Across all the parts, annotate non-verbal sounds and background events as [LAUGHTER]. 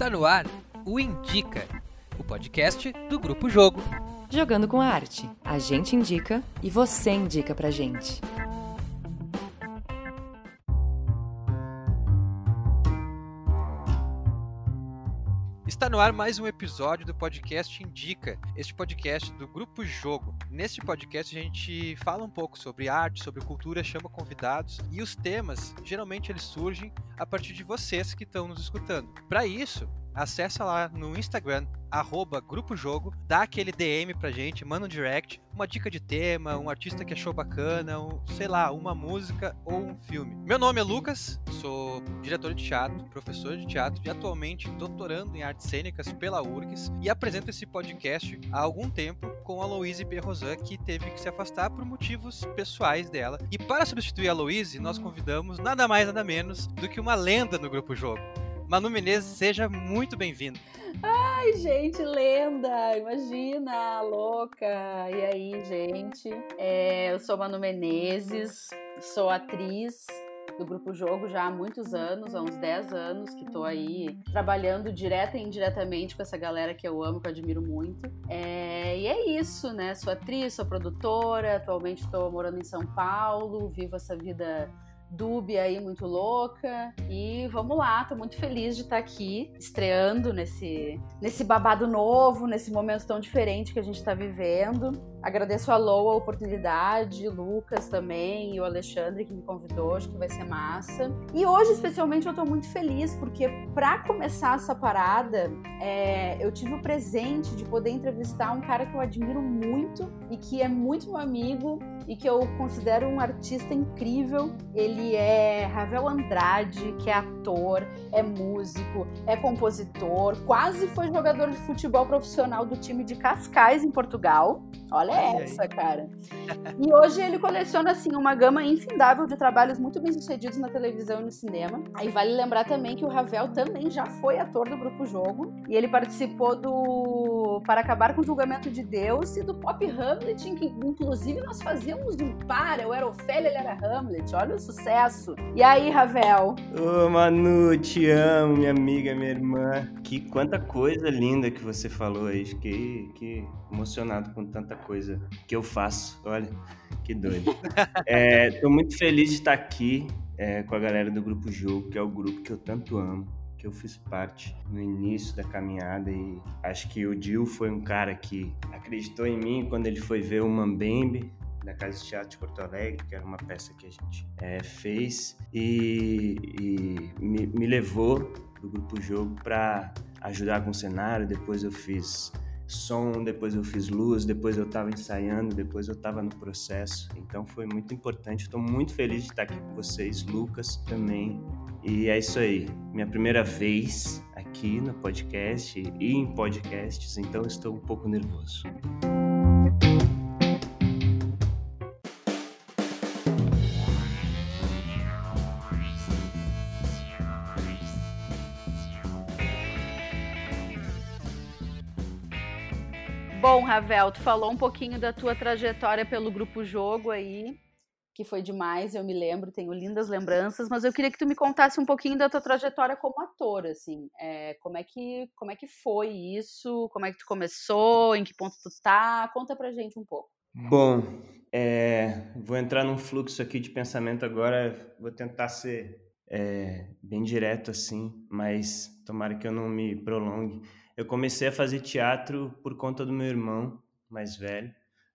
Está no ar o Indica, o podcast do Grupo Jogo. Jogando com a arte. A gente indica e você indica pra gente. Está no ar mais um episódio do podcast Indica, este podcast do Grupo Jogo. Neste podcast a gente fala um pouco sobre arte, sobre cultura, chama convidados e os temas, geralmente eles surgem a partir de vocês que estão nos escutando. Para isso, acessa lá no Instagram, arroba Grupo Jogo, dá aquele DM pra gente, manda um direct, uma dica de tema, um artista que achou bacana, um, sei lá, uma música ou um filme. Meu nome é Lucas, sou diretor de teatro, professor de teatro e atualmente doutorando em artes cênicas pela URGS e apresento esse podcast há algum tempo com a Louise Berrosan, que teve que se afastar por motivos pessoais dela. E para substituir a Louise, nós convidamos nada mais nada menos do que uma lenda no Grupo Jogo. Manu Menezes, seja muito bem-vindo. Ai, gente, lenda! Imagina, louca! E aí, gente? É, eu sou Manu Menezes, sou atriz do Grupo Jogo já há muitos anos, há uns 10 anos que tô aí trabalhando direta e indiretamente com essa galera que eu amo, que eu admiro muito. É, e é isso, né? Sou atriz, sou produtora, atualmente estou morando em São Paulo, vivo essa vida dúbia aí muito louca. E vamos lá, tô muito feliz de estar aqui estreando nesse, nesse babado novo, nesse momento tão diferente que a gente está vivendo. Agradeço a Lou a oportunidade, Lucas também e o Alexandre que me convidou, acho que vai ser massa. E hoje, especialmente, eu tô muito feliz porque, para começar essa parada, é, eu tive o presente de poder entrevistar um cara que eu admiro muito e que é muito meu amigo e que eu considero um artista incrível. Ele é Ravel Andrade, que é ator, é músico, é compositor, quase foi jogador de futebol profissional do time de Cascais em Portugal. Olha essa, cara. E hoje ele coleciona assim uma gama infindável de trabalhos muito bem sucedidos na televisão e no cinema. Aí vale lembrar também que o Ravel também já foi ator do Grupo Jogo e ele participou do Para acabar com o julgamento de Deus e do Pop Hamlet, em que inclusive nós fazíamos um par, eu era Ofélia, ele era Hamlet. Olha o sucesso. E aí, Ravel? Ô, Manu, te amo, minha amiga, minha irmã. Que quanta coisa linda que você falou aí. Fiquei que emocionado com tanta coisa que eu faço. Olha, que doido. Estou [LAUGHS] é, muito feliz de estar aqui é, com a galera do Grupo Jogo, que é o grupo que eu tanto amo, que eu fiz parte no início da caminhada e acho que o Dil foi um cara que acreditou em mim quando ele foi ver o Mambembe da Casa de Teatro de Porto Alegre, que era uma peça que a gente é, fez e, e me, me levou do Grupo Jogo para ajudar com o cenário. Depois eu fiz som, depois eu fiz luz, depois eu estava ensaiando, depois eu estava no processo. Então foi muito importante. Estou muito feliz de estar aqui com vocês, Lucas também. E é isso aí. Minha primeira vez aqui no podcast e em podcasts, então estou um pouco nervoso. Ravel, tu falou um pouquinho da tua trajetória pelo Grupo Jogo aí, que foi demais, eu me lembro, tenho lindas lembranças, mas eu queria que tu me contasse um pouquinho da tua trajetória como ator, assim, é, como, é que, como é que foi isso, como é que tu começou, em que ponto tu tá, conta pra gente um pouco. Bom, é, vou entrar num fluxo aqui de pensamento agora, vou tentar ser é, bem direto assim, mas tomara que eu não me prolongue. Eu comecei a fazer teatro por conta do meu irmão mais velho,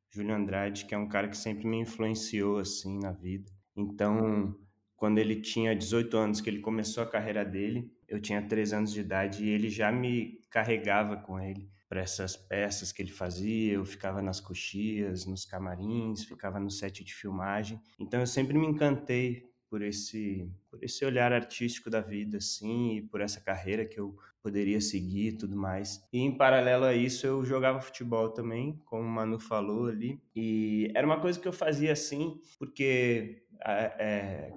Júlio Andrade, que é um cara que sempre me influenciou assim na vida. Então, quando ele tinha 18 anos, que ele começou a carreira dele, eu tinha 3 anos de idade e ele já me carregava com ele para essas peças que ele fazia. Eu ficava nas coxias, nos camarins, ficava no set de filmagem. Então, eu sempre me encantei por esse por esse olhar artístico da vida assim e por essa carreira que eu poderia seguir e tudo mais. E em paralelo a isso eu jogava futebol também, como o Manu falou ali, e era uma coisa que eu fazia assim porque é,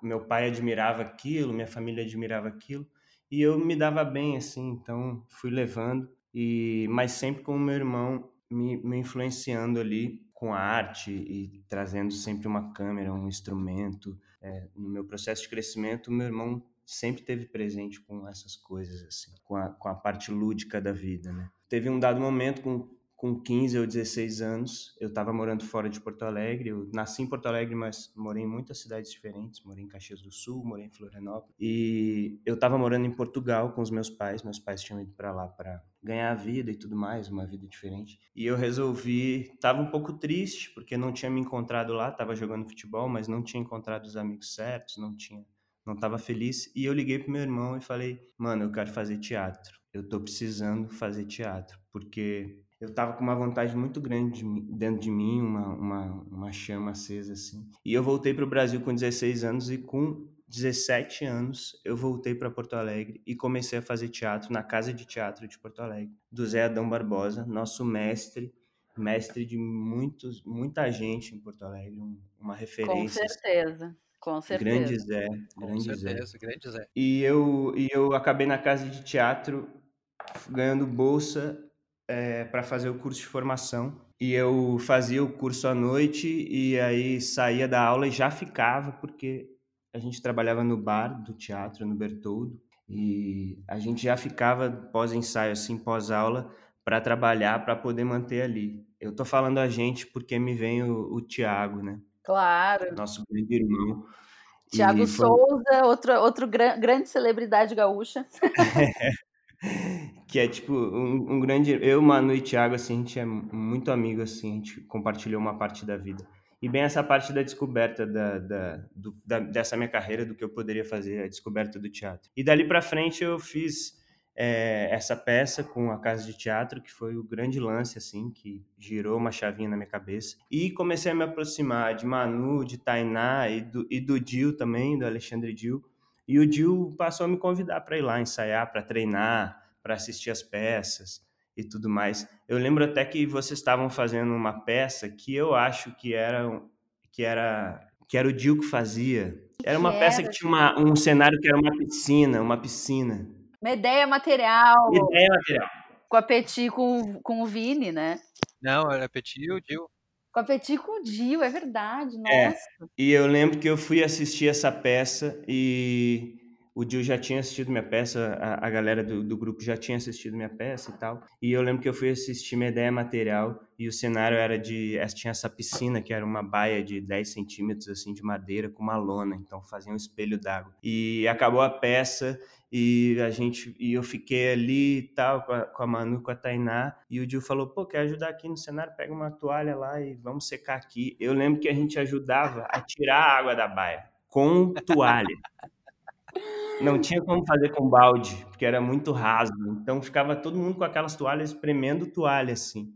meu pai admirava aquilo, minha família admirava aquilo e eu me dava bem assim, então fui levando e mas sempre com o meu irmão me, me influenciando ali com a arte e trazendo sempre uma câmera, um instrumento. É, no meu processo de crescimento, meu irmão sempre teve presente com essas coisas, assim, com a, com a parte lúdica da vida, né? Teve um dado momento com com 15 ou 16 anos, eu estava morando fora de Porto Alegre. Eu nasci em Porto Alegre, mas morei em muitas cidades diferentes. Morei em Caxias do Sul, morei em Florianópolis. E eu estava morando em Portugal com os meus pais. Meus pais tinham ido para lá para ganhar a vida e tudo mais, uma vida diferente. E eu resolvi, estava um pouco triste porque não tinha me encontrado lá, estava jogando futebol, mas não tinha encontrado os amigos certos, não tinha, não estava feliz. E eu liguei pro meu irmão e falei: "Mano, eu quero fazer teatro. Eu tô precisando fazer teatro, porque eu estava com uma vontade muito grande dentro de mim, uma, uma, uma chama acesa assim. E eu voltei para o Brasil com 16 anos e com 17 anos eu voltei para Porto Alegre e comecei a fazer teatro na Casa de Teatro de Porto Alegre, do Zé Adão Barbosa, nosso mestre, mestre de muitos, muita gente em Porto Alegre, uma referência. Com assim. certeza. Com certeza. Grande Zé, grande Com certeza, Zé. grande Zé. E eu, e eu acabei na casa de teatro ganhando bolsa é, para fazer o curso de formação. E eu fazia o curso à noite e aí saía da aula e já ficava, porque a gente trabalhava no bar do teatro, no Bertoldo, e a gente já ficava pós-ensaio, assim, pós-aula, para trabalhar, para poder manter ali. Eu tô falando a gente porque me vem o, o Tiago, né? Claro. Nosso grande irmão. Tiago foi... Souza, outro, outro gran, grande celebridade gaúcha. [LAUGHS] que é tipo um, um, grande. Eu, Manu e Thiago, assim, a gente é muito amigo, assim, a gente compartilhou uma parte da vida. E bem essa parte da descoberta da, da, do, da dessa minha carreira, do que eu poderia fazer, a descoberta do teatro. E dali para frente eu fiz é, essa peça com a Casa de Teatro, que foi o grande lance, assim, que girou uma chavinha na minha cabeça. E comecei a me aproximar de Manu, de Tainá e do, e do Dil também, do Alexandre Dil, e o Dil passou a me convidar para ir lá ensaiar, para treinar, para assistir as peças e tudo mais. Eu lembro até que vocês estavam fazendo uma peça que eu acho que era que era que era o Dil que fazia. Era uma que peça era? que tinha uma, um cenário que era uma piscina, uma piscina. Uma ideia material. Ideia material. Com a Petit com, com o Vini, né? Não, era a Petit e o Dil. Com a Petit com o Dio, é verdade, é, nossa. É, e eu lembro que eu fui assistir essa peça e o Dio já tinha assistido minha peça, a, a galera do, do, grupo já tinha assistido minha peça e tal. E eu lembro que eu fui assistir minha ideia material e o cenário era de. Tinha essa piscina que era uma baia de 10 centímetros assim de madeira com uma lona, então fazia um espelho d'água. E acabou a peça e a gente e eu fiquei ali e tal com a, com a Manu, com a Tainá e o Dio falou pô quer ajudar aqui no cenário? Pega uma toalha lá e vamos secar aqui. Eu lembro que a gente ajudava a tirar a água da baia com toalha. Não tinha como fazer com balde porque era muito raso então ficava todo mundo com aquelas toalhas espremendo toalha assim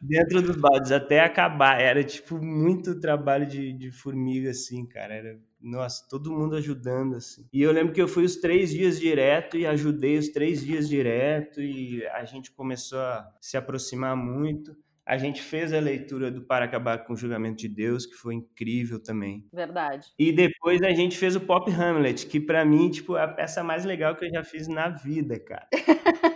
dentro dos baldes até acabar. Era tipo muito trabalho de, de formiga, assim, cara. Era, nossa, todo mundo ajudando, assim. E eu lembro que eu fui os três dias direto e ajudei os três dias direto e a gente começou a se aproximar muito. A gente fez a leitura do Para Acabar com o Julgamento de Deus, que foi incrível também. Verdade. E depois a gente fez o Pop Hamlet, que para mim, tipo, é a peça mais legal que eu já fiz na vida, cara. [LAUGHS]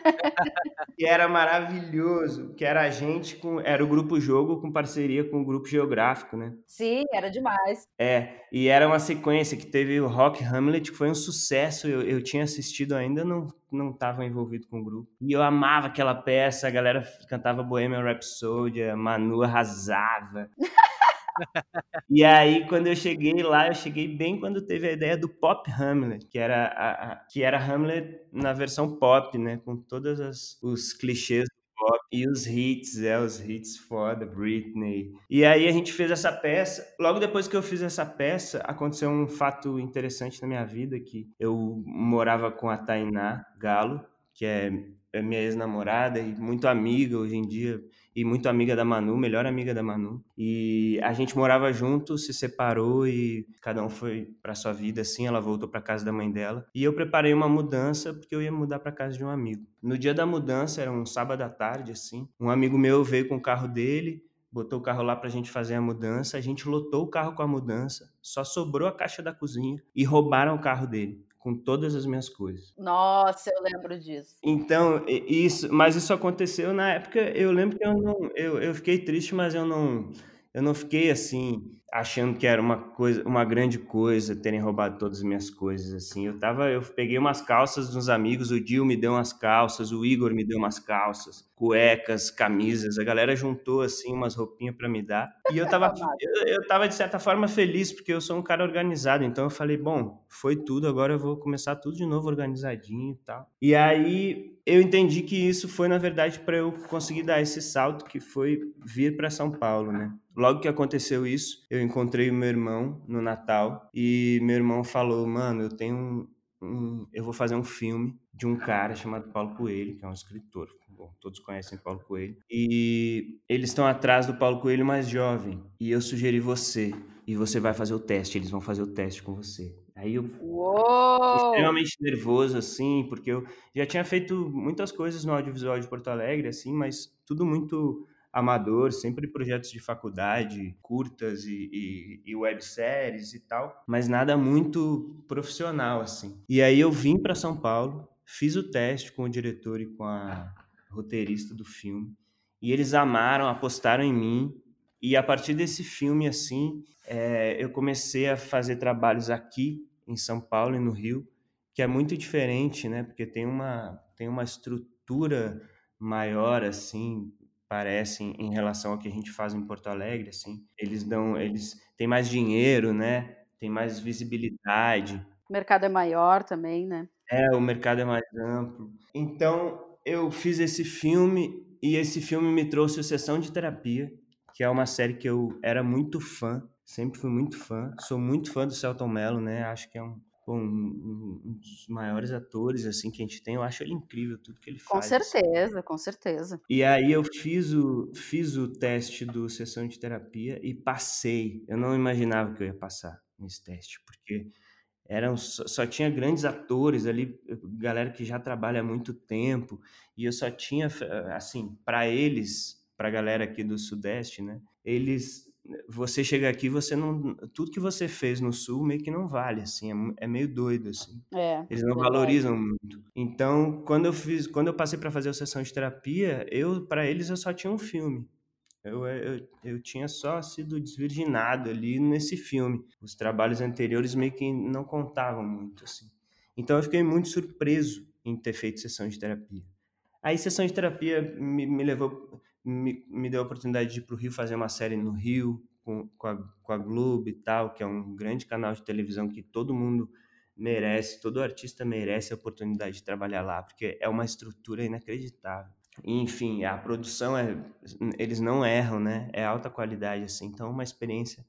que era maravilhoso, que era a gente com, era o grupo jogo com parceria com o grupo geográfico, né? Sim, era demais. É, e era uma sequência que teve o Rock Hamlet, que foi um sucesso. Eu, eu tinha assistido ainda, não não estava envolvido com o grupo. E eu amava aquela peça, a galera cantava Bohemian Rhapsody, a Manu arrasava. [LAUGHS] e aí, quando eu cheguei lá, eu cheguei bem quando teve a ideia do Pop Hamlet, que era, a, a que era Hamlet na versão pop, né? Com todos os clichês pop e os hits, é, os hits foda, Britney. E aí a gente fez essa peça. Logo depois que eu fiz essa peça, aconteceu um fato interessante na minha vida, que eu morava com a Tainá Galo, que é, é minha ex-namorada e muito amiga hoje em dia e muito amiga da Manu, melhor amiga da Manu. E a gente morava junto, se separou e cada um foi para sua vida assim, ela voltou para casa da mãe dela. E eu preparei uma mudança porque eu ia mudar para casa de um amigo. No dia da mudança, era um sábado à tarde assim, um amigo meu veio com o carro dele, botou o carro lá pra gente fazer a mudança, a gente lotou o carro com a mudança, só sobrou a caixa da cozinha e roubaram o carro dele com todas as minhas coisas. Nossa, eu lembro disso. Então, isso, mas isso aconteceu na época, eu lembro que eu não, eu, eu fiquei triste, mas eu não, eu não fiquei assim, achando que era uma coisa, uma grande coisa terem roubado todas as minhas coisas assim. Eu tava, eu peguei umas calças dos amigos, o Dil me deu umas calças, o Igor me deu umas calças, cuecas, camisas, a galera juntou assim umas roupinhas para me dar. E eu tava [LAUGHS] eu, eu tava de certa forma feliz porque eu sou um cara organizado, então eu falei, bom, foi tudo, agora eu vou começar tudo de novo organizadinho e tal. E aí eu entendi que isso foi na verdade para eu conseguir dar esse salto que foi vir para São Paulo, né? Logo que aconteceu isso, eu encontrei o meu irmão no Natal e meu irmão falou: Mano, eu tenho um, um, eu vou fazer um filme de um cara chamado Paulo Coelho, que é um escritor. Bom, todos conhecem Paulo Coelho. E eles estão atrás do Paulo Coelho mais jovem. E eu sugeri você. E você vai fazer o teste. Eles vão fazer o teste com você. Aí eu Uou! extremamente nervoso, assim, porque eu já tinha feito muitas coisas no audiovisual de Porto Alegre, assim, mas tudo muito amador, sempre projetos de faculdade, curtas e, e, e webséries e tal, mas nada muito profissional, assim. E aí eu vim para São Paulo, fiz o teste com o diretor e com a roteirista do filme, e eles amaram, apostaram em mim, e a partir desse filme, assim, é, eu comecei a fazer trabalhos aqui em São Paulo e no Rio, que é muito diferente, né? Porque tem uma, tem uma estrutura maior, assim, parece em relação ao que a gente faz em Porto Alegre, assim. Eles dão, eles têm mais dinheiro, né? Tem mais visibilidade. O mercado é maior também, né? É, o mercado é mais amplo. Então, eu fiz esse filme e esse filme me trouxe o Sessão de Terapia, que é uma série que eu era muito fã, sempre fui muito fã. Sou muito fã do Celton Mello, né? Acho que é um um, um, dos maiores atores assim que a gente tem. Eu acho ele incrível tudo que ele com faz. Com assim. certeza, assim. com certeza. E aí eu fiz o, fiz o teste do sessão de terapia e passei. Eu não imaginava que eu ia passar nesse teste, porque eram só, só tinha grandes atores ali, galera que já trabalha há muito tempo, e eu só tinha assim, para eles, para a galera aqui do Sudeste, né? Eles você chega aqui, você não. Tudo que você fez no sul meio que não vale, assim, é, é meio doido, assim. É, Eles não valorizam muito. Então, quando eu fiz, quando eu passei para fazer a sessão de terapia, eu, para eles, eu só tinha um filme. Eu, eu, eu tinha só sido desvirginado ali nesse filme. Os trabalhos anteriores meio que não contavam muito, assim. Então, eu fiquei muito surpreso em ter feito sessão de terapia. Aí, sessão de terapia me, me levou me, me deu a oportunidade de ir para o Rio fazer uma série no Rio, com, com, a, com a Globo e tal, que é um grande canal de televisão que todo mundo merece, todo artista merece a oportunidade de trabalhar lá, porque é uma estrutura inacreditável. Enfim, a produção é, eles não erram, né? É alta qualidade assim, então é uma experiência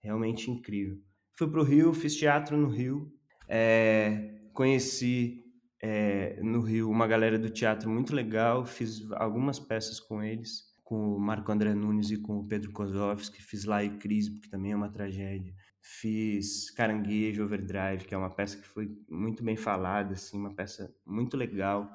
realmente incrível. Fui para o Rio, fiz teatro no Rio, é, conheci é, no Rio uma galera do teatro muito legal, fiz algumas peças com eles, com o Marco André Nunes e com o Pedro Kozlovski, fiz lá e Crise, que também é uma tragédia. Fiz Caranguejo Overdrive, que é uma peça que foi muito bem falada, assim, uma peça muito legal,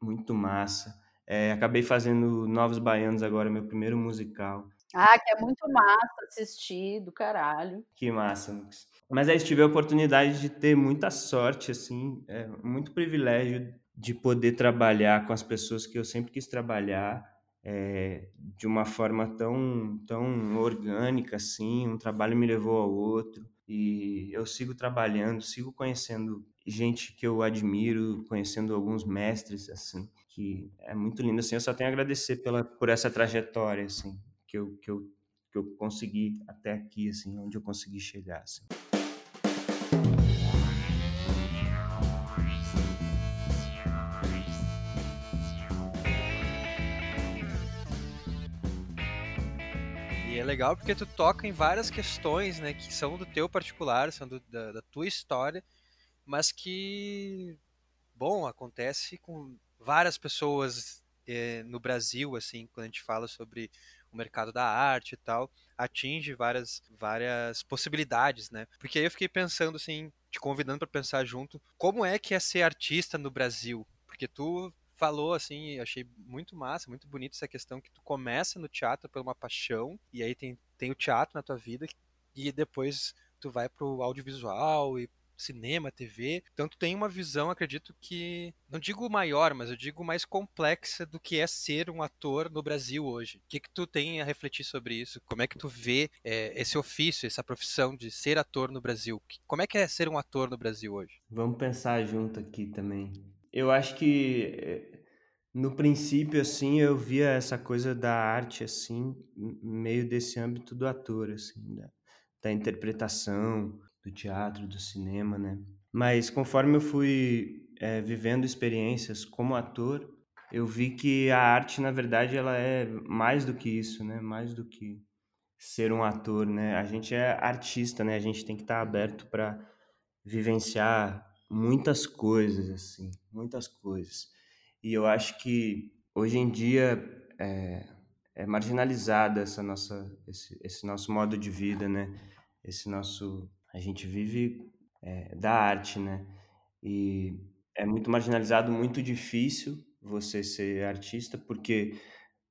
muito massa. É, acabei fazendo Novos Baianos agora, meu primeiro musical. Ah, que é muito massa assistir, do caralho. Que massa, Lux. Mas aí tive a oportunidade de ter muita sorte, assim, é, muito privilégio de poder trabalhar com as pessoas que eu sempre quis trabalhar é, de uma forma tão, tão orgânica, assim, um trabalho me levou ao outro e eu sigo trabalhando, sigo conhecendo gente que eu admiro, conhecendo alguns mestres, assim, que é muito lindo, assim, eu só tenho a agradecer pela, por essa trajetória, assim, que eu, que eu, que eu consegui até aqui, assim, onde eu consegui chegar, assim. Legal porque tu toca em várias questões, né, que são do teu particular, são do, da, da, tua história, mas que, bom, acontece com várias pessoas eh, no Brasil, assim, quando a gente fala sobre o mercado da arte e tal, atinge várias, várias possibilidades, né? Porque aí eu fiquei pensando, assim, te convidando para pensar junto, como é que é ser artista no Brasil? Porque tu falou assim, achei muito massa, muito bonito essa questão que tu começa no teatro por uma paixão e aí tem, tem o teatro na tua vida e depois tu vai pro audiovisual e cinema, TV. Tu tem uma visão, acredito que, não digo maior, mas eu digo mais complexa do que é ser um ator no Brasil hoje. O que que tu tem a refletir sobre isso? Como é que tu vê é, esse ofício, essa profissão de ser ator no Brasil? Como é que é ser um ator no Brasil hoje? Vamos pensar junto aqui também. Eu acho que eh, no princípio, assim, eu via essa coisa da arte, assim, meio desse âmbito do ator, assim, da, da interpretação, do teatro, do cinema, né? Mas conforme eu fui é, vivendo experiências como ator, eu vi que a arte, na verdade, ela é mais do que isso, né? Mais do que ser um ator, né? A gente é artista, né? A gente tem que estar aberto para vivenciar muitas coisas, assim, muitas coisas. E eu acho que hoje em dia é, é marginalizada essa nossa, esse, esse, nosso modo de vida, né? Esse nosso, a gente vive é, da arte, né? E é muito marginalizado, muito difícil você ser artista, porque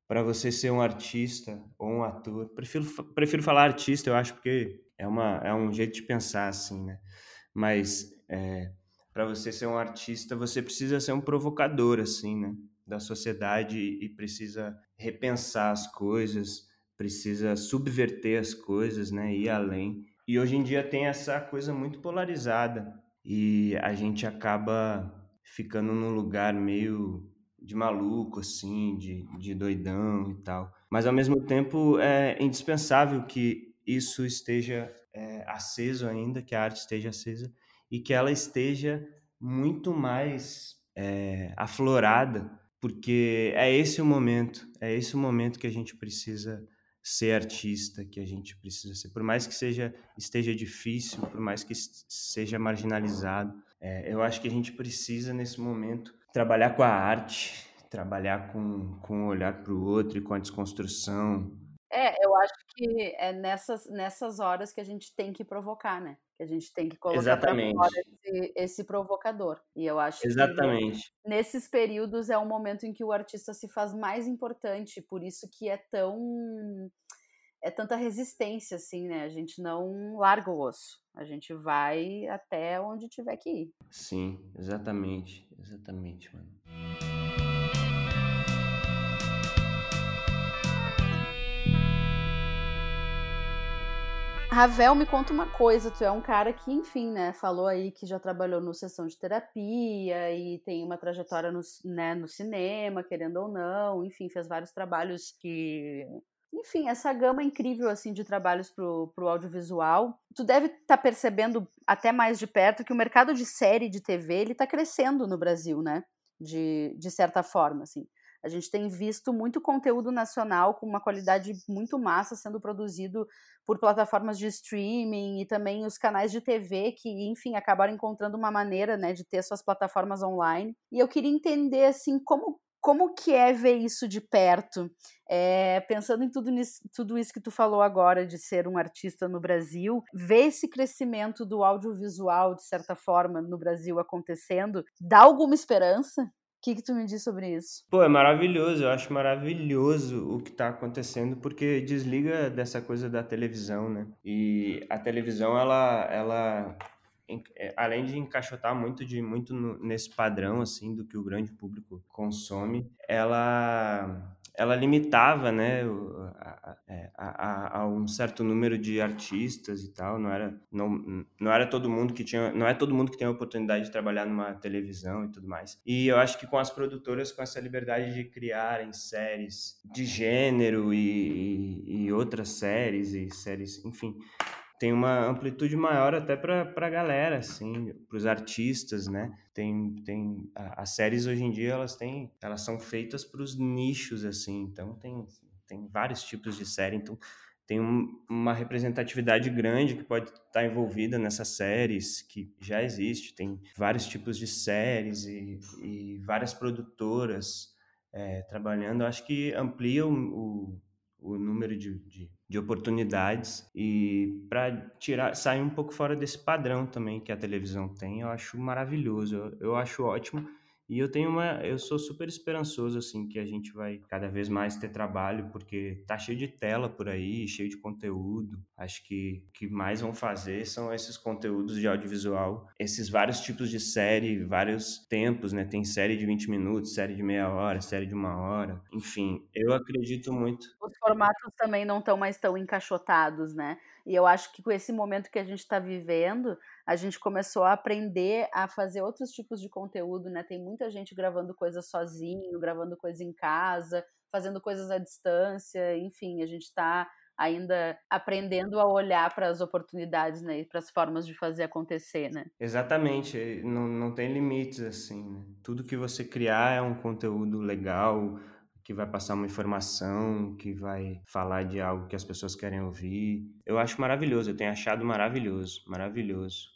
para você ser um artista ou um ator, prefiro, prefiro falar artista, eu acho, porque é, uma, é um jeito de pensar, assim, né? Mas é, para você ser um artista, você precisa ser um provocador, assim, né? Da sociedade e precisa repensar as coisas, precisa subverter as coisas, né? Ir além. E hoje em dia tem essa coisa muito polarizada e a gente acaba ficando num lugar meio de maluco, assim, de, de doidão e tal. Mas ao mesmo tempo é indispensável que isso esteja é, aceso ainda, que a arte esteja acesa e que ela esteja muito mais é, aflorada, porque é esse o momento, é esse o momento que a gente precisa ser artista, que a gente precisa ser, por mais que seja esteja difícil, por mais que seja marginalizado, é, eu acho que a gente precisa nesse momento trabalhar com a arte, trabalhar com, com o olhar para o outro e com a desconstrução, é, eu acho que é nessas, nessas horas que a gente tem que provocar, né? Que a gente tem que colocar para fora esse, esse, provocador. E eu acho Exatamente. que nesses períodos é o momento em que o artista se faz mais importante, por isso que é tão é tanta resistência assim, né? A gente não larga o osso. A gente vai até onde tiver que ir. Sim, exatamente. Exatamente, mano. Ravel, me conta uma coisa, tu é um cara que, enfim, né, falou aí que já trabalhou no sessão de terapia e tem uma trajetória no, né, no cinema, querendo ou não, enfim, fez vários trabalhos que enfim, essa gama incrível assim de trabalhos pro, pro audiovisual. Tu deve estar tá percebendo até mais de perto que o mercado de série de TV ele está crescendo no Brasil, né? De, de certa forma, assim. A gente tem visto muito conteúdo nacional com uma qualidade muito massa sendo produzido por plataformas de streaming e também os canais de TV que, enfim, acabaram encontrando uma maneira, né, de ter suas plataformas online. E eu queria entender, assim, como como que é ver isso de perto? É, pensando em tudo, nisso, tudo isso que tu falou agora de ser um artista no Brasil, ver esse crescimento do audiovisual, de certa forma, no Brasil acontecendo, dá alguma esperança? Que, que tu me diz sobre isso? Pô, é maravilhoso, eu acho maravilhoso o que está acontecendo, porque desliga dessa coisa da televisão, né? E a televisão, ela, ela é, além de encaixotar muito de muito nesse padrão assim do que o grande público consome, ela ela limitava, né, é, a, a, a, um certo número de artistas e tal. Não era, não, não era todo mundo que tinha, não é todo mundo que tem a oportunidade de trabalhar numa televisão e tudo mais. E eu acho que com as produtoras, com essa liberdade de criarem séries de gênero e, e, e outras séries e séries, enfim, tem uma amplitude maior até para a galera, assim, para os artistas, né? Tem, tem as séries hoje em dia elas têm, elas são feitas para os nichos, assim, então tem, tem vários tipos de série, então tem um, uma representatividade grande que pode estar tá envolvida nessas séries que já existe, tem vários tipos de séries e, e várias produtoras é, trabalhando, acho que amplia o, o, o número de, de de oportunidades e para tirar sair um pouco fora desse padrão também que a televisão tem eu acho maravilhoso. Eu, eu acho ótimo E eu tenho uma, eu sou super esperançoso assim que a gente vai cada vez mais ter trabalho, porque tá cheio de tela por aí, cheio de conteúdo. Acho que o que mais vão fazer são esses conteúdos de audiovisual, esses vários tipos de série, vários tempos, né? Tem série de 20 minutos, série de meia hora, série de uma hora. Enfim, eu acredito muito. Os formatos também não estão mais tão encaixotados, né? E eu acho que com esse momento que a gente está vivendo, a gente começou a aprender a fazer outros tipos de conteúdo, né? Tem muita gente gravando coisas sozinho, gravando coisa em casa, fazendo coisas à distância, enfim, a gente está ainda aprendendo a olhar para as oportunidades, né, para as formas de fazer acontecer, né? Exatamente, não, não tem limites assim. Né? Tudo que você criar é um conteúdo legal, que vai passar uma informação, que vai falar de algo que as pessoas querem ouvir. Eu acho maravilhoso, eu tenho achado maravilhoso, maravilhoso.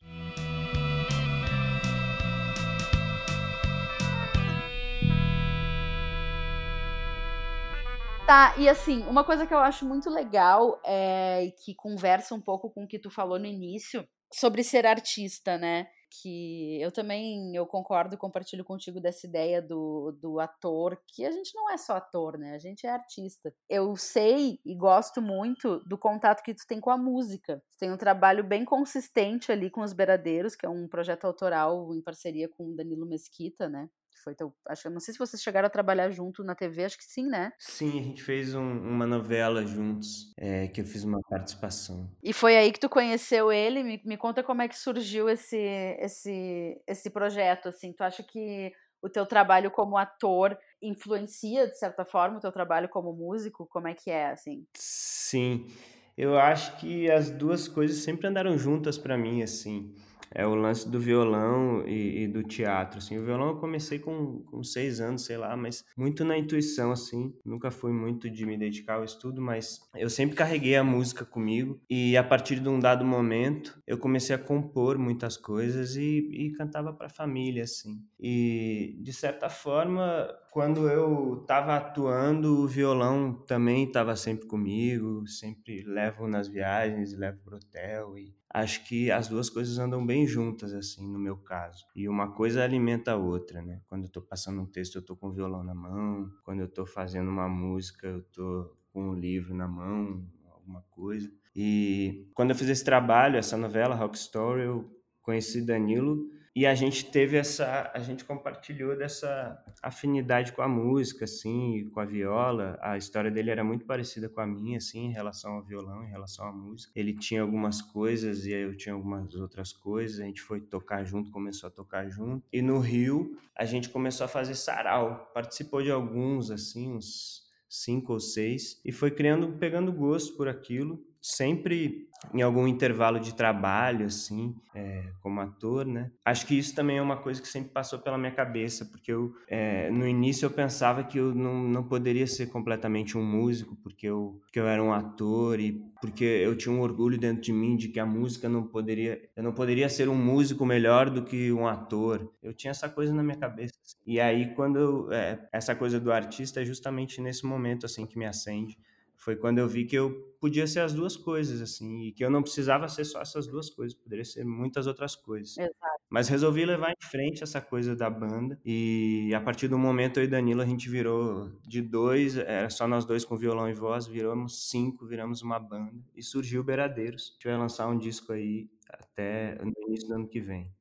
Tá, e assim, uma coisa que eu acho muito legal é que conversa um pouco com o que tu falou no início sobre ser artista, né? Que eu também eu concordo e compartilho contigo dessa ideia do, do ator, que a gente não é só ator, né? A gente é artista. Eu sei e gosto muito do contato que tu tem com a música. Tu tem um trabalho bem consistente ali com os Beiradeiros, que é um projeto autoral em parceria com o Danilo Mesquita, né? Foi teu. Acho, não sei se vocês chegaram a trabalhar junto na TV, acho que sim, né? Sim, a gente fez um, uma novela juntos, é, que eu fiz uma participação. E foi aí que tu conheceu ele? Me, me conta como é que surgiu esse, esse, esse projeto, assim. Tu acha que o teu trabalho como ator influencia, de certa forma, o teu trabalho como músico? Como é que é, assim? Sim, eu acho que as duas coisas sempre andaram juntas para mim, assim é o lance do violão e, e, do teatro, assim. O violão eu comecei com, com seis anos, sei lá, mas muito na intuição, assim. Nunca fui muito de me dedicar ao estudo, mas eu sempre carreguei a música comigo e a partir de um dado momento eu comecei a compor muitas coisas e, e cantava para a família, assim. E de certa forma, quando eu estava atuando, o violão também estava sempre comigo, sempre levo nas viagens, levo pro hotel e acho que as duas coisas andam bem juntas, assim, no meu caso. E uma coisa alimenta a outra, né? Quando eu tô passando um texto, eu tô com o violão na mão. Quando eu tô fazendo uma música, eu tô com um livro na mão, alguma coisa. E quando eu fiz esse trabalho, essa novela, Rock Story, eu conheci Danilo e a gente teve essa, a gente compartilhou dessa afinidade com a música, assim, com a viola. A história dele era muito parecida com a minha, assim, em relação ao violão, em relação à música. Ele tinha algumas coisas e eu tinha algumas outras coisas. A gente foi tocar junto, começou a tocar junto. E no Rio, a gente começou a fazer sarau. Participou de alguns, assim, uns cinco ou seis, e foi criando, pegando gosto por aquilo sempre em algum intervalo de trabalho, assim, é, como ator, né? Acho que isso também é uma coisa que sempre passou pela minha cabeça, porque eu, é, no início eu pensava que eu não, não poderia ser completamente um músico, porque eu, que eu era um ator e porque eu tinha um orgulho dentro de mim de que a música não poderia, eu não poderia ser um músico melhor do que um ator. Eu tinha essa coisa na minha cabeça. E aí quando eu, é, essa coisa do artista é justamente nesse momento assim que me acende foi quando eu vi que eu podia ser as duas coisas, assim, e que eu não precisava ser só essas duas coisas, poderia ser muitas outras coisas. Exato. Mas resolvi levar em frente essa coisa da banda, e a partir do momento eu e Danilo a gente virou de dois, era só nós dois com violão e voz, viramos cinco, viramos uma banda, e surgiu Beradeiros. A gente vai lançar um disco aí até no início do ano que vem.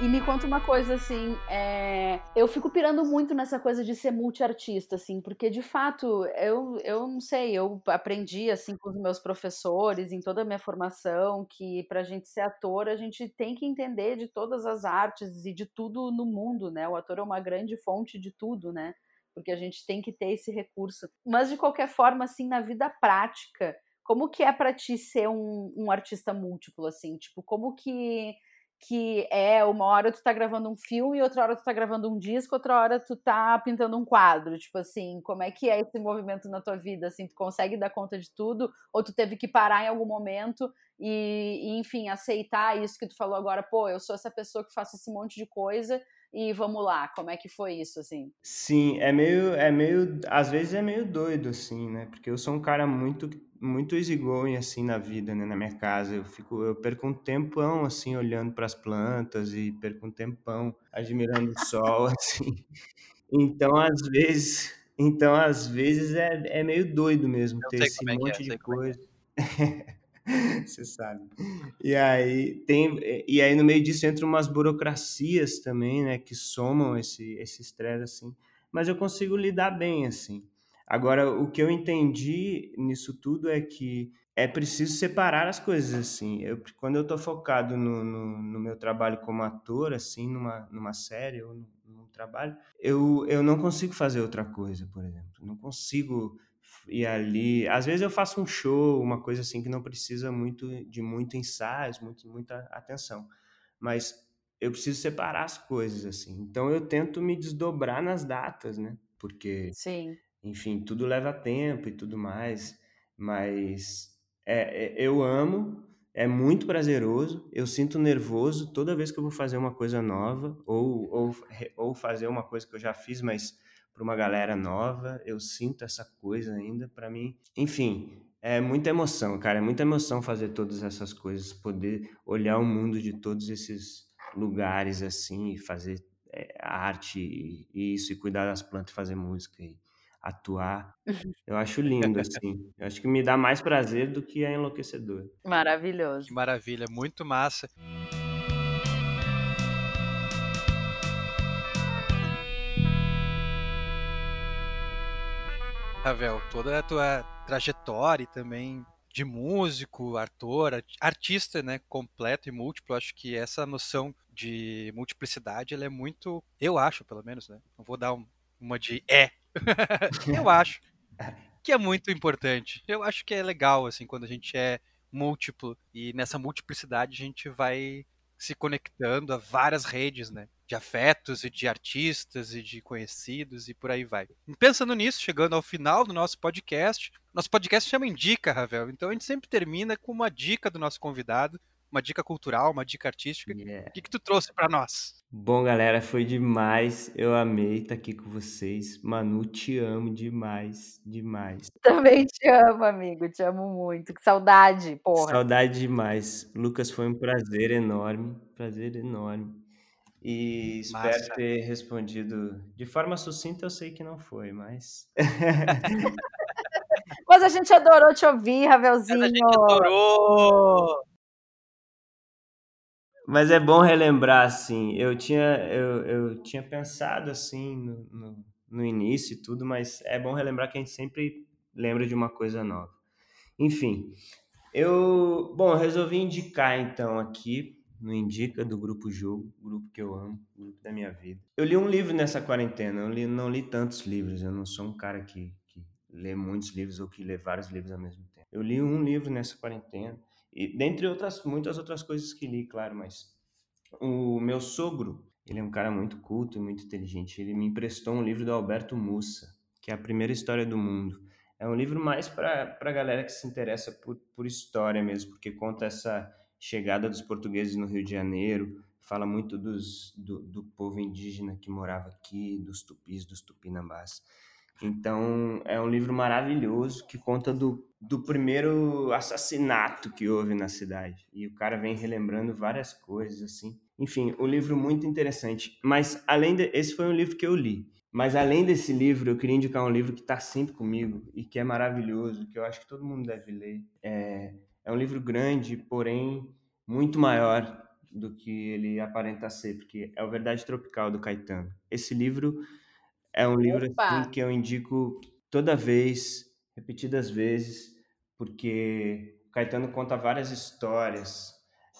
E me conta uma coisa, assim, é... eu fico pirando muito nessa coisa de ser multiartista, assim, porque de fato, eu, eu não sei, eu aprendi, assim, com os meus professores, em toda a minha formação, que pra gente ser ator, a gente tem que entender de todas as artes e de tudo no mundo, né? O ator é uma grande fonte de tudo, né? Porque a gente tem que ter esse recurso. Mas, de qualquer forma, assim, na vida prática, como que é para ti ser um, um artista múltiplo, assim? Tipo, como que que é uma hora tu tá gravando um filme, outra hora tu tá gravando um disco, outra hora tu tá pintando um quadro, tipo assim, como é que é esse movimento na tua vida, assim, tu consegue dar conta de tudo, ou tu teve que parar em algum momento e, e enfim, aceitar isso que tu falou agora, pô, eu sou essa pessoa que faço esse monte de coisa, e vamos lá. Como é que foi isso, assim? Sim, é meio, é meio, às vezes é meio doido, assim, né? Porque eu sou um cara muito, muito easygoing, assim, na vida, né? Na minha casa, eu fico, eu perco um tempão, assim, olhando para as plantas e perco um tempão admirando o sol, [LAUGHS] assim. Então, às vezes, então, às vezes é, é meio doido mesmo Eu ter esse é é, monte de sei como é coisa. [LAUGHS] Você sabe. E aí tem e aí no meio disso entra umas burocracias também, né, que somam esse esse estresse assim, mas eu consigo lidar bem assim. Agora o que eu entendi nisso tudo é que é preciso separar as coisas assim. Eu, quando eu tô focado no, no, no meu trabalho como ator, assim, numa, numa série ou num, num trabalho, eu, eu não consigo fazer outra coisa, por exemplo. Não consigo ir ali. Às vezes eu faço um show, uma coisa assim que não precisa muito de muito ensaio, muito, muita atenção. Mas eu preciso separar as coisas assim. Então eu tento me desdobrar nas datas, né? Porque, Sim. enfim, tudo leva tempo e tudo mais. Mas é, é, eu amo, é muito prazeroso. Eu sinto nervoso toda vez que eu vou fazer uma coisa nova ou, ou, ou fazer uma coisa que eu já fiz, mas para uma galera nova. Eu sinto essa coisa ainda para mim. Enfim, é muita emoção, cara. É muita emoção fazer todas essas coisas, poder olhar o mundo de todos esses lugares assim e fazer é, arte e, e isso e cuidar das plantas, fazer música e atuar. [LAUGHS] Eu acho lindo assim. Eu acho que me dá mais prazer do que é enlouquecedor. Maravilhoso. Que maravilha, muito massa. Ravel, toda a tua trajetória também de músico, ator, artista, né, completo e múltiplo, acho que essa noção de multiplicidade, ela é muito, eu acho, pelo menos, né? Não vou dar um, uma de é. [LAUGHS] eu acho que é muito importante. Eu acho que é legal assim quando a gente é múltiplo e nessa multiplicidade a gente vai se conectando a várias redes, né? De afetos e de artistas e de conhecidos e por aí vai. Pensando nisso, chegando ao final do nosso podcast, nosso podcast chama Indica, Ravel. Então a gente sempre termina com uma dica do nosso convidado, uma dica cultural, uma dica artística. Yeah. O que, que tu trouxe para nós? Bom, galera, foi demais. Eu amei estar aqui com vocês. Manu, te amo demais, demais. Também te amo, amigo. Te amo muito. Que saudade, porra. Saudade demais. Lucas, foi um prazer enorme. Prazer enorme. E espero Massa. ter respondido de forma sucinta. Eu sei que não foi, mas. [LAUGHS] Mas a gente adorou te ouvir, Ravelzinho. A gente adorou! Mas é bom relembrar, assim, eu tinha, eu, eu tinha pensado, assim, no, no, no, início e tudo, mas é bom relembrar que a gente sempre lembra de uma coisa nova. Enfim, eu, bom, eu resolvi indicar, então, aqui, no Indica, do Grupo Jogo, grupo que eu amo, grupo da minha vida. Eu li um livro nessa quarentena, eu li, não li tantos livros, eu não sou um cara que, que lê muitos livros ou que lê vários livros ao mesmo tempo. Eu li um livro nessa quarentena, e dentre outras muitas outras coisas que li, claro, mas o meu sogro, ele é um cara muito culto e muito inteligente. Ele me emprestou um livro do Alberto Mussa, que é a primeira história do mundo. É um livro mais para a galera que se interessa por, por história mesmo, porque conta essa chegada dos portugueses no Rio de Janeiro, fala muito dos, do, do povo indígena que morava aqui, dos tupis, dos tupinambás. Então, é um livro maravilhoso que conta do, do primeiro assassinato que houve na cidade. E o cara vem relembrando várias coisas, assim. Enfim, um livro muito interessante. Mas, além de. Esse foi um livro que eu li. Mas, além desse livro, eu queria indicar um livro que está sempre comigo e que é maravilhoso, que eu acho que todo mundo deve ler. É, é um livro grande, porém muito maior do que ele aparenta ser, porque é o Verdade Tropical do Caetano. Esse livro é um livro assim, que eu indico toda vez, repetidas vezes, porque Caetano conta várias histórias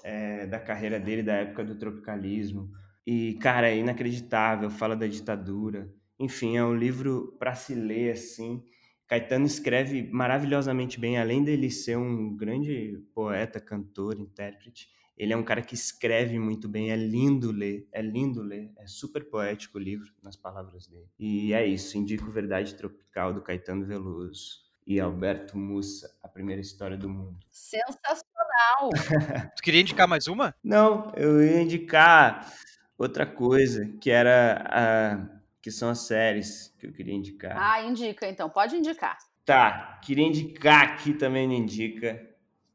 é, da carreira dele, da época do tropicalismo. E, cara, é inacreditável, fala da ditadura. Enfim, é um livro para se ler assim. Caetano escreve maravilhosamente bem, além dele ser um grande poeta, cantor, intérprete ele é um cara que escreve muito bem, é lindo ler, é lindo ler, é super poético o livro nas palavras dele. E é isso, indico Verdade Tropical do Caetano Veloso e Alberto Mussa, a primeira história do mundo. Sensacional! [LAUGHS] tu queria indicar mais uma? Não, eu ia indicar outra coisa que era a que são as séries que eu queria indicar. Ah, indica então, pode indicar. Tá, queria indicar aqui também indica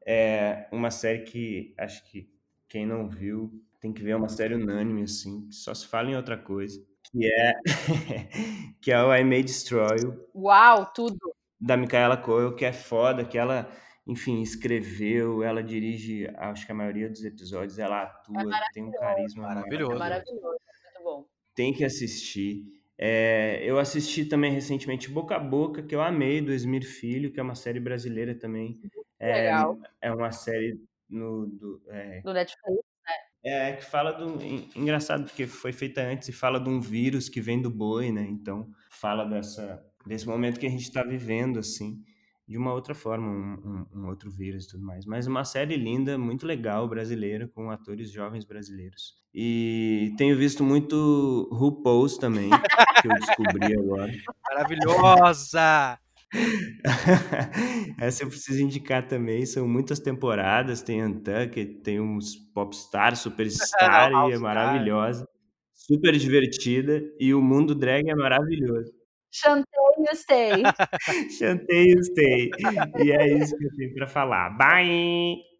é uma série que acho que quem não viu tem que ver é uma série unânime assim, que só se fala em outra coisa, que é [LAUGHS] que é o I May Destroy. Uau, tudo. Da Micaela Coel, que é foda, que ela enfim, escreveu, ela dirige, acho que a maioria dos episódios, ela atua, é tem um carisma maravilhoso. É maravilhoso, muito bom. Tem que assistir. É, eu assisti também recentemente Boca a Boca, que eu amei, do Esmir Filho, que é uma série brasileira também. É, Legal. É uma série no, do, é, do Netflix, né? É, que fala do. Engraçado, porque foi feita antes e fala de um vírus que vem do boi, né? Então, fala dessa, desse momento que a gente está vivendo, assim de uma outra forma, um, um, um, outro vírus e tudo mais. Mas uma série linda, muito legal, brasileira, com atores jovens brasileiros. E tenho visto muito RuPaul's também, [LAUGHS] que eu descobri agora. Maravilhosa! [LAUGHS] Essa eu preciso indicar também, são muitas temporadas, tem Untucked, tem uns popstar, superstar, [LAUGHS] e é maravilhosa. Super divertida, e o mundo drag é maravilhoso. Chantei e stay. [LAUGHS] Chantei e stay. E é isso que eu tenho para falar. Bye!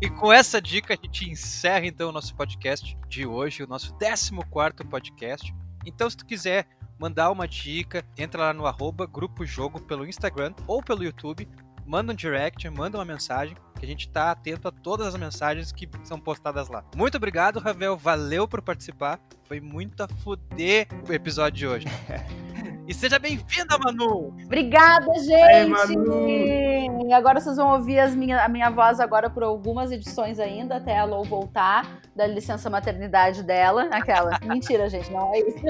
E com essa dica a gente encerra então o nosso podcast de hoje, o nosso 14 podcast. Então, se tu quiser mandar uma dica, entra lá no arroba Grupo Jogo pelo Instagram ou pelo YouTube, manda um direct, manda uma mensagem que a gente está atento a todas as mensagens que são postadas lá. Muito obrigado, Ravel. Valeu por participar. Foi muito a fuder o episódio de hoje. [LAUGHS] E seja bem-vinda, Manu! Obrigada, gente! Manu. Agora vocês vão ouvir as minha, a minha voz agora por algumas edições ainda, até a Lou voltar da licença maternidade dela. Aquela. [LAUGHS] Mentira, gente, não é isso.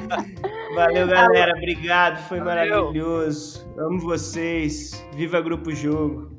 [LAUGHS] Valeu, galera. Obrigado. Foi Valeu. maravilhoso. Amo vocês. Viva Grupo Jogo.